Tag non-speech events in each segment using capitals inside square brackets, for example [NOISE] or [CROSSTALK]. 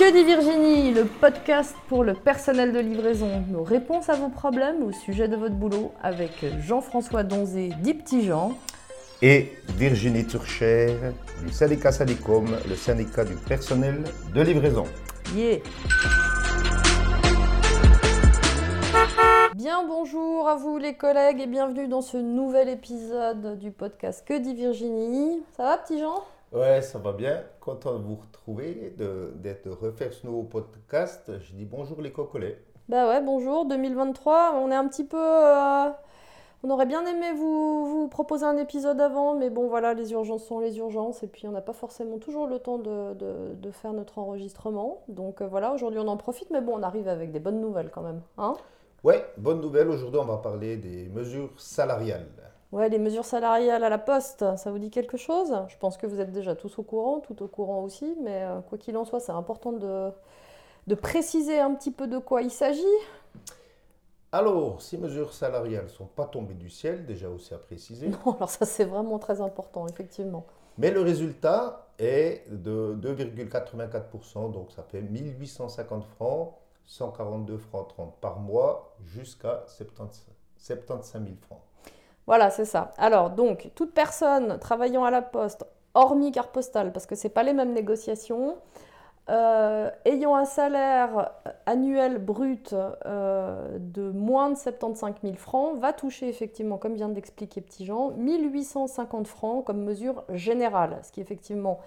Que dit Virginie Le podcast pour le personnel de livraison. Nos réponses à vos problèmes au sujet de votre boulot avec Jean-François Donzé, dit Petit Jean. Et Virginie Turcher du syndicat Sadicom, le syndicat du personnel de livraison. Yeah Bien bonjour à vous les collègues et bienvenue dans ce nouvel épisode du podcast Que dit Virginie Ça va petit Jean? Ouais, ça va bien. Content de vous retrouver, de, d'être de refaire ce nouveau podcast. Je dis bonjour les cocolets. Bah ouais, bonjour, 2023, on est un petit peu... euh, On aurait bien aimé vous, vous proposer un épisode avant, mais bon voilà, les urgences sont les urgences, et puis on n'a pas forcément toujours le temps de, de- de faire notre enregistrement. Donc euh, voilà, aujourd'hui on en profite, mais bon, on arrive avec des bonnes nouvelles quand même. Hein? Ouais, bonne nouvelle. Aujourd'hui, on va parler des mesures salariales. Ouais, les mesures salariales à la poste, ça vous dit quelque chose? Je pense que vous êtes déjà tous au courant, tout au courant aussi, mais euh, quoi qu'il en soit, c'est important de, de préciser un petit peu de quoi il s'agit. Alors, ces mesures salariales ne sont pas tombées du ciel, déjà aussi à préciser. [LAUGHS] Non, alors ça c'est vraiment très important, effectivement. Mais le résultat est de 2,84%, donc ça fait 1850 francs, 142 francs 30 par mois, jusqu'à 70 75 000 francs. Voilà, c'est ça. Alors, donc, toute personne travaillant à la poste, hormis carte postale, parce que ce pas les mêmes négociations, euh, ayant un salaire annuel brut euh, de moins de 75 000 francs, va toucher effectivement, comme vient d'expliquer Petit Jean, 1850 francs comme mesure générale, ce qui effectivement,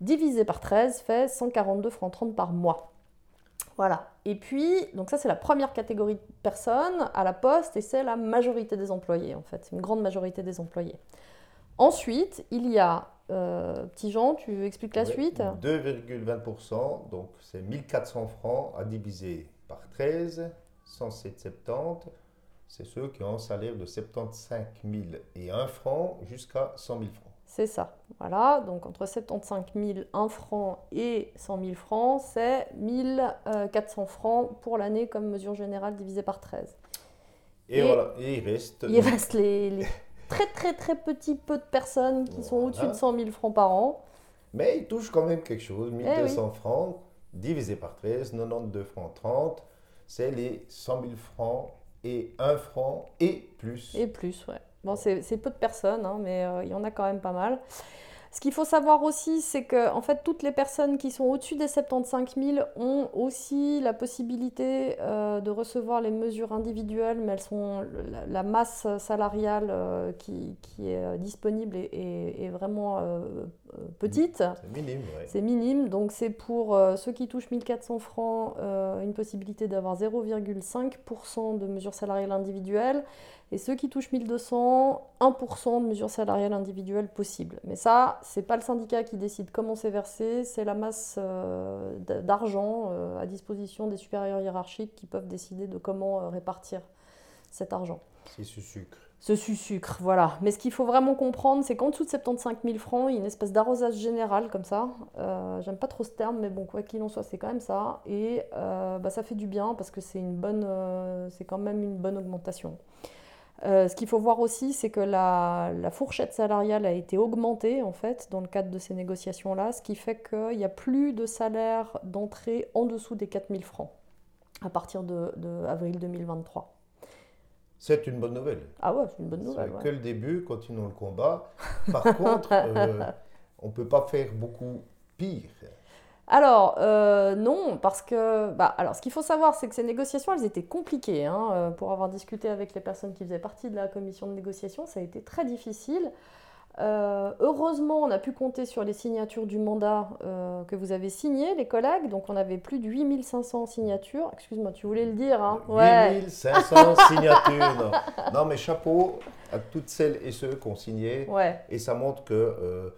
divisé par 13, fait 142 francs 30 par mois. Voilà. Et puis, donc ça c'est la première catégorie de personnes à la poste et c'est la majorité des employés en fait, c'est une grande majorité des employés. Ensuite, il y a, euh, petit Jean, tu expliques la suite? 2,20%, donc c'est 1400 francs à diviser par 13, 107,70. C'est ceux qui ont un salaire de 75 001 francs jusqu'à 100 000 francs. C'est ça. Voilà, donc entre 75 000 1 franc et 100 000 francs, c'est 1400 francs pour l'année comme mesure générale divisée par 13. Et, Et- voilà, et il reste. Il reste les, les [LAUGHS] très très très petits peu de personnes qui sont au-dessus de 100 000 francs par an. Mais il touche quand même quelque chose. Eh 1200 francs divisé par 13, 92 francs 30. C'est les 100 000 francs et 1 franc et plus. Et plus, ouais. Bon, c'est peu de personnes, hein, mais euh, il y en a quand même pas mal. Ce qu'il faut savoir aussi, c'est que en fait, toutes les personnes qui sont au-dessus des 75 000 ont aussi la possibilité euh, de recevoir les mesures individuelles, mais elles sont la, masse salariale euh, qui, est disponible est, vraiment petite. C'est minime, ouais. C'est minime, donc c'est pour euh, ceux qui touchent 1400 francs euh, une possibilité d'avoir 0,5% de mesures salariales individuelles et ceux qui touchent 1200, 1% de mesures salariales individuelles possibles. Mais ça, c'est pas le syndicat qui décide comment c'est versé, c'est la masse euh, d'argent euh, à disposition des supérieurs hiérarchiques qui peuvent décider de comment euh, répartir cet argent. C'est ce sucre. Ce sucre, voilà. Mais ce qu'il faut vraiment comprendre, c'est qu'en dessous de 75 000 francs, il y a une espèce d'arrosage général comme ça. Euh, J'aime pas trop ce terme, mais bon, quoi qu'il en soit, c'est quand même ça. Et euh, bah, ça fait du bien parce que c'est une bonne, euh, c'est quand même une bonne augmentation. Ce qu'il faut voir aussi, c'est que la, la fourchette salariale a été augmentée en fait dans le cadre de ces négociations-là, ce qui fait qu'il n'y a plus de salaire d'entrée en dessous des 4 000 francs à partir de, de avril 2023. C'est une bonne nouvelle. Ah ouais, c'est une bonne nouvelle. ouais. que le début, continuons le combat. Par [LAUGHS] contre, euh, on ne peut pas faire beaucoup pire. Alors, euh, non, parce que. Bah, alors, ce qu'il faut savoir, c'est que ces négociations, elles étaient compliquées. hein, euh, pour avoir discuté avec les personnes qui faisaient partie de la commission de négociation, ça a été très difficile. Euh, heureusement, on a pu compter sur les signatures du mandat euh, que vous avez signé, les collègues. Donc, on avait plus de 8500 signatures. Excuse-moi, tu voulais le dire, hein 8500 [LAUGHS] signatures. Non. Non, mais chapeau à toutes celles et ceux qui ont signé. Ouais. Et ça montre que euh,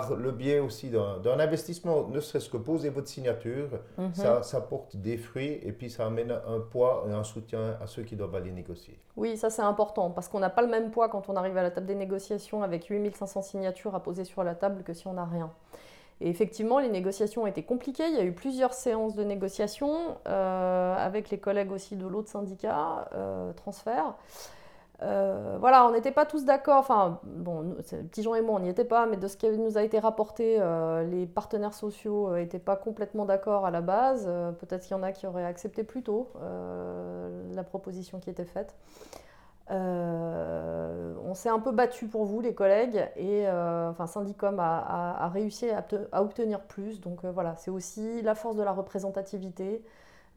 par le biais aussi d'un investissement, ne serait-ce que poser votre signature, Mhm. ça, ça porte des fruits et puis ça amène un poids et un soutien à ceux qui doivent aller négocier. Oui, ça c'est important parce qu'on n'a pas le même poids quand on arrive à la table des négociations avec 8500 signatures à poser sur la table que si on n'a rien. Et effectivement, les négociations ont été compliquées. Il y a eu plusieurs séances de négociation euh, avec les collègues aussi de l'autre syndicat, euh, transfert. Euh, voilà, on n'était pas tous d'accord, enfin, bon, Petit Jean et moi, on n'y était pas, mais de ce qui nous a été rapporté, euh, les partenaires sociaux n'étaient pas complètement d'accord à la base. Peut-être qu'il y en a qui auraient accepté plus tôt la proposition qui était faite. on s'est un peu battu pour vous, les collègues, et enfin, Syndicom a, réussi à, obtenir plus. Donc voilà, c'est aussi la force de la représentativité.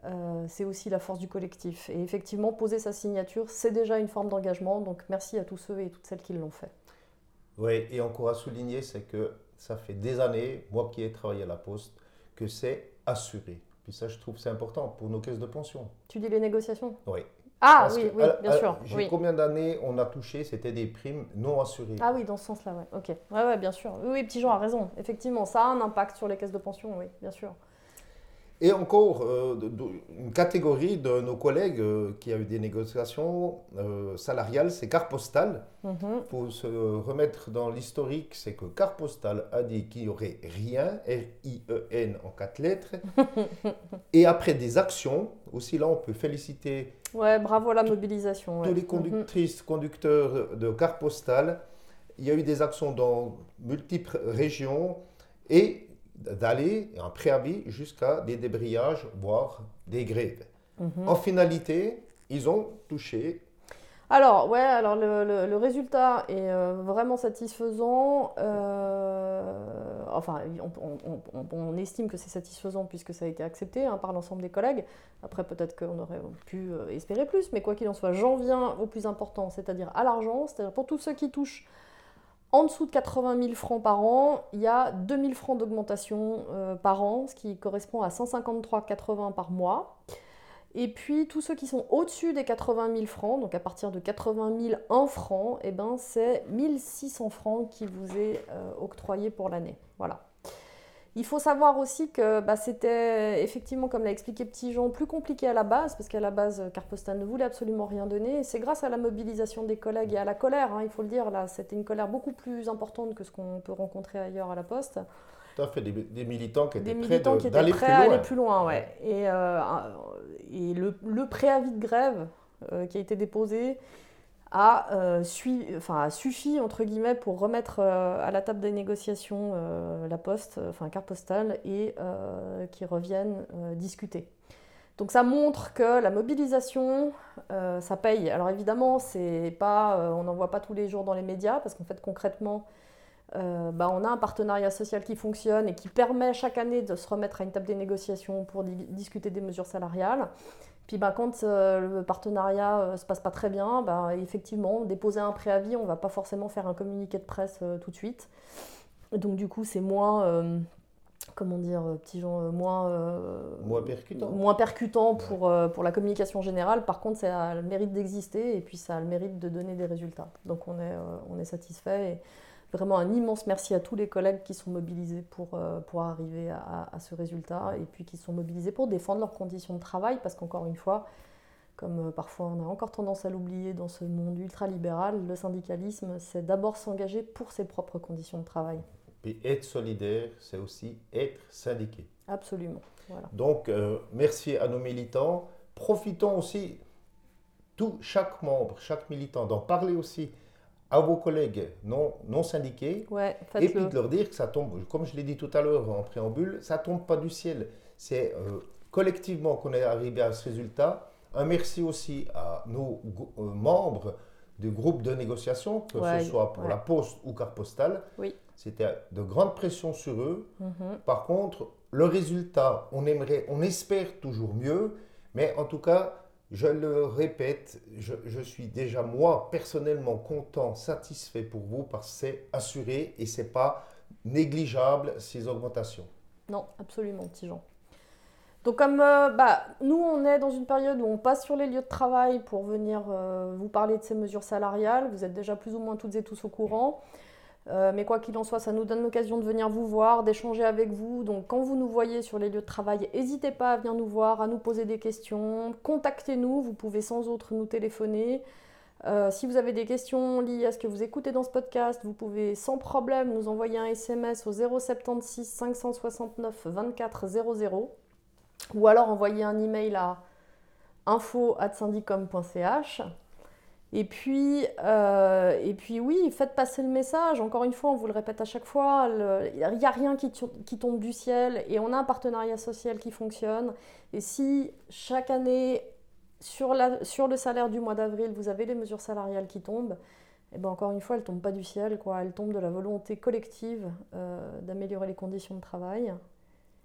Euh, c'est aussi la force du collectif. Et effectivement, poser sa signature, c'est déjà une forme d'engagement. Donc merci à tous ceux et toutes celles qui l'ont fait. Oui, et encore à souligner, c'est que ça fait des années, moi qui ai travaillé à la Poste, que c'est assuré. Puis ça, je trouve c'est important pour nos caisses de pension. Tu dis les négociations? Oui. Ah oui, oui, bien sûr. J'ai combien d'années on a touché? C'était des primes non assurées. Ah oui, dans ce sens-là, ouais. Ok. Ouais, ouais, bien sûr. Oui, oui, Petit Jean a raison. Effectivement, ça a un impact sur les caisses de pension, oui, bien sûr. Et encore, euh, une catégorie de nos collègues euh, qui a eu des négociations euh, salariales, c'est Carpostal. Il mhm. faut se remettre dans l'historique, c'est que Carpostal a dit qu'il n'y aurait rien, R-I-E-N en quatre lettres. [LAUGHS] et après des actions, aussi là on peut féliciter. Ouais, bravo à la mobilisation. Tous les mhm. conductrices, conducteurs de Carpostal. Il y a eu des actions dans multiples régions et d'aller en préavis jusqu'à des débrayages, voire des grèves. Mhm. En finalité, ils ont touché. Alors, ouais, alors le, résultat est euh, vraiment satisfaisant. Euh, enfin, on, estime que c'est satisfaisant puisque ça a été accepté hein, par l'ensemble des collègues. Après, peut-être qu'on aurait pu euh, espérer plus, mais quoi qu'il en soit, j'en viens au plus important, c'est-à-dire à, l'argent, c'est-à-dire pour tous ceux qui touchent en dessous de 80 000 francs par an, il y a 2 000 francs d'augmentation euh, par an, ce qui correspond à 153,80 par mois. Et puis tous ceux qui sont au-dessus des 80 000 francs, donc à partir de 80 001 francs, eh ben, c'est 1600 francs qui vous est euh, octroyé pour l'année. Voilà. Il faut savoir aussi que bah, c'était effectivement, comme l'a expliqué Petit Jean, plus compliqué à la base, parce qu'à la base, Carpostal ne voulait absolument rien donner. C'est grâce à la mobilisation des collègues et à la colère, hein, il faut le dire, là, c'était une colère beaucoup plus importante que ce qu'on peut rencontrer ailleurs à la Poste. Tout à fait, des, militants qui étaient prêts, à aller plus loin. Ouais. Et, euh, et le, préavis de grève euh, qui a été déposé, a, euh, enfin, suffi entre guillemets pour remettre euh, à la table des négociations euh, la poste, enfin carte postale, et qui reviennent discuter. Donc ça montre que la mobilisation, ça paye. Alors évidemment, c'est pas, on n'en voit pas tous les jours dans les médias parce qu'en fait concrètement, bah, on a un partenariat social qui fonctionne et qui permet chaque année de se remettre à une table des négociations pour discuter des mesures salariales. Puis bah, quand euh, le partenariat ne euh, se passe pas très bien, bah, effectivement, déposer un préavis, on ne va pas forcément faire un communiqué de presse euh, tout de suite. Donc du coup, c'est moins, comment dire, petit gens, moins, moins percutant, moins percutant pour, pour la communication générale. Par contre, ça a le mérite d'exister et puis ça a le mérite de donner des résultats. Donc on est, on est satisfait. Et, Vraiment un immense merci à tous les collègues qui sont mobilisés pour, euh, pour arriver à, ce résultat et puis qui sont mobilisés pour défendre leurs conditions de travail parce qu'encore une fois, comme euh, parfois on a encore tendance à l'oublier dans ce monde ultralibéral, le syndicalisme, c'est d'abord s'engager pour ses propres conditions de travail. Et être solidaire, c'est aussi être syndiqué. Absolument. Donc, euh, merci à nos militants. Profitons aussi, tout, chaque membre, chaque militant, d'en parler aussi à vos collègues non, non syndiqués et puis de leur dire que ça tombe, comme je l'ai dit tout à l'heure en préambule, ça tombe pas du ciel. C'est euh, collectivement qu'on est arrivé à ce résultat. Un merci aussi à nos euh, membres du groupe de négociation, que ce soit pour la poste ou carte postale. Oui. C'était de grandes pressions sur eux. Mhm. Par contre, le résultat, on aimerait, on espère toujours mieux, mais en tout cas, je le répète, je, suis déjà moi personnellement content, satisfait pour vous parce que c'est assuré et c'est pas négligeable ces augmentations. Non, absolument, petit Jean. Donc comme euh, bah, nous, on est dans une période où on passe sur les lieux de travail pour venir euh, vous parler de ces mesures salariales, vous êtes déjà plus ou moins toutes et tous au courant. Euh, mais quoi qu'il en soit, ça nous donne l'occasion de venir vous voir, d'échanger avec vous. Donc quand vous nous voyez sur les lieux de travail, n'hésitez pas à venir nous voir, à nous poser des questions. Contactez-nous, vous pouvez sans autre nous téléphoner. Euh, si vous avez des questions liées à ce que vous écoutez dans ce podcast, vous pouvez sans problème nous envoyer un SMS au 076 569 24 00 ou alors envoyer un email à info.syndicom.ch. Et puis, euh, et puis oui, faites passer le message. Encore une fois, on vous le répète à chaque fois, il n'y a rien qui, tombe du ciel et on a un partenariat social qui fonctionne. Et si chaque année, sur le salaire du mois d'avril, vous avez les mesures salariales qui tombent, et eh ben encore une fois, elles ne tombent pas du ciel, quoi. elles tombent de la volonté collective euh, d'améliorer les conditions de travail.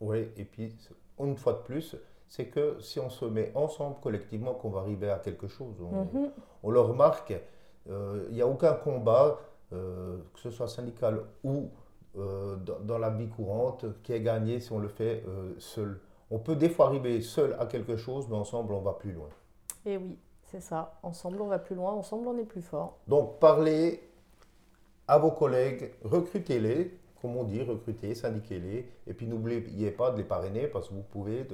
Oui, et puis, une fois de plus, c'est que si on se met ensemble collectivement, qu'on va arriver à quelque chose. On, mhm. le remarque, euh, il n'y a aucun combat, euh, que ce soit syndical ou dans, dans, la vie courante, qui est gagné si on le fait seul. On peut des fois arriver seul à quelque chose, mais ensemble, on va plus loin. Et oui, c'est ça. Ensemble, on va plus loin. Ensemble, on est plus fort. Donc, parlez à vos collègues, recrutez-les, comme on dit, recrutez, syndiquez-les. Et puis, n'oubliez pas de les parrainer parce que vous pouvez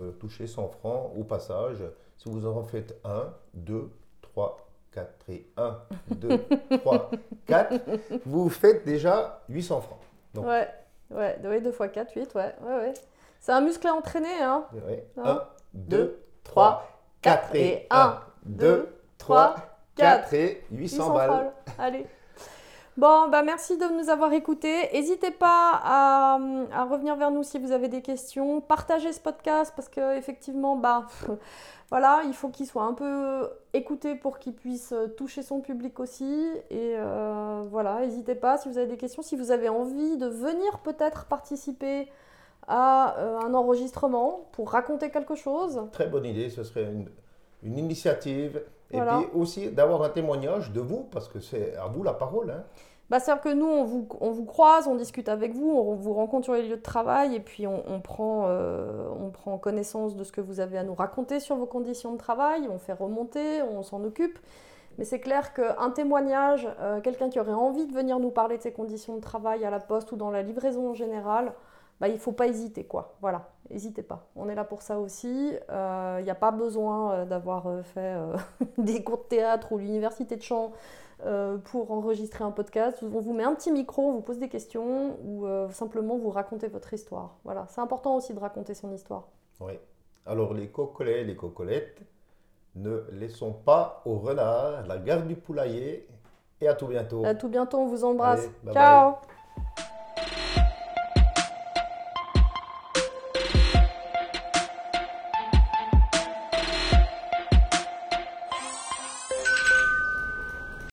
euh, toucher 100 francs au passage. Si vous en faites 1, 2, 3, 4 et 1, 2, 3, 4, vous faites déjà 800 francs. Donc, ouais, ouais, 2 x 4, 8, ouais, ouais, ouais. C'est un muscle à entraîner, hein 1, 2, 3, 4 et 1, 2, 3, 4 et 800, balles. Allez. Bon, bah merci de nous avoir écoutés. N'hésitez pas à, revenir vers nous si vous avez des questions. Partagez ce podcast parce que effectivement, bah [LAUGHS] voilà, il faut qu'il soit un peu écouté pour qu'il puisse toucher son public aussi. Et euh, voilà, n'hésitez pas si vous avez des questions, si vous avez envie de venir peut-être participer à euh, un enregistrement pour raconter quelque chose. Très bonne idée, ce serait une, initiative. Et puis aussi d'avoir un témoignage de vous, parce que c'est à vous la parole. Hein. Bah, C'est-à-dire que nous, on vous, on vous, croise, on discute avec vous, on vous rencontre sur les lieux de travail et puis on, prend, euh, on prend connaissance de ce que vous avez à nous raconter sur vos conditions de travail, on fait remonter, on s'en occupe. Mais c'est clair qu'un témoignage, euh, quelqu'un qui aurait envie de venir nous parler de ses conditions de travail à la poste ou dans la livraison en général, bah, il ne faut pas hésiter, quoi. Voilà, n'hésitez pas. On est là pour ça aussi. Il euh, n'y a pas besoin euh, d'avoir euh, fait [LAUGHS] des cours de théâtre ou l'université de chant pour enregistrer un podcast. On vous met un petit micro, on vous pose des questions ou simplement vous racontez votre histoire. Voilà, c'est important aussi de raconter son histoire. Oui. Alors les cocolets, les cocolettes, ne laissons pas au renard la garde du poulailler. Et à tout bientôt. À tout bientôt, on vous embrasse. Ciao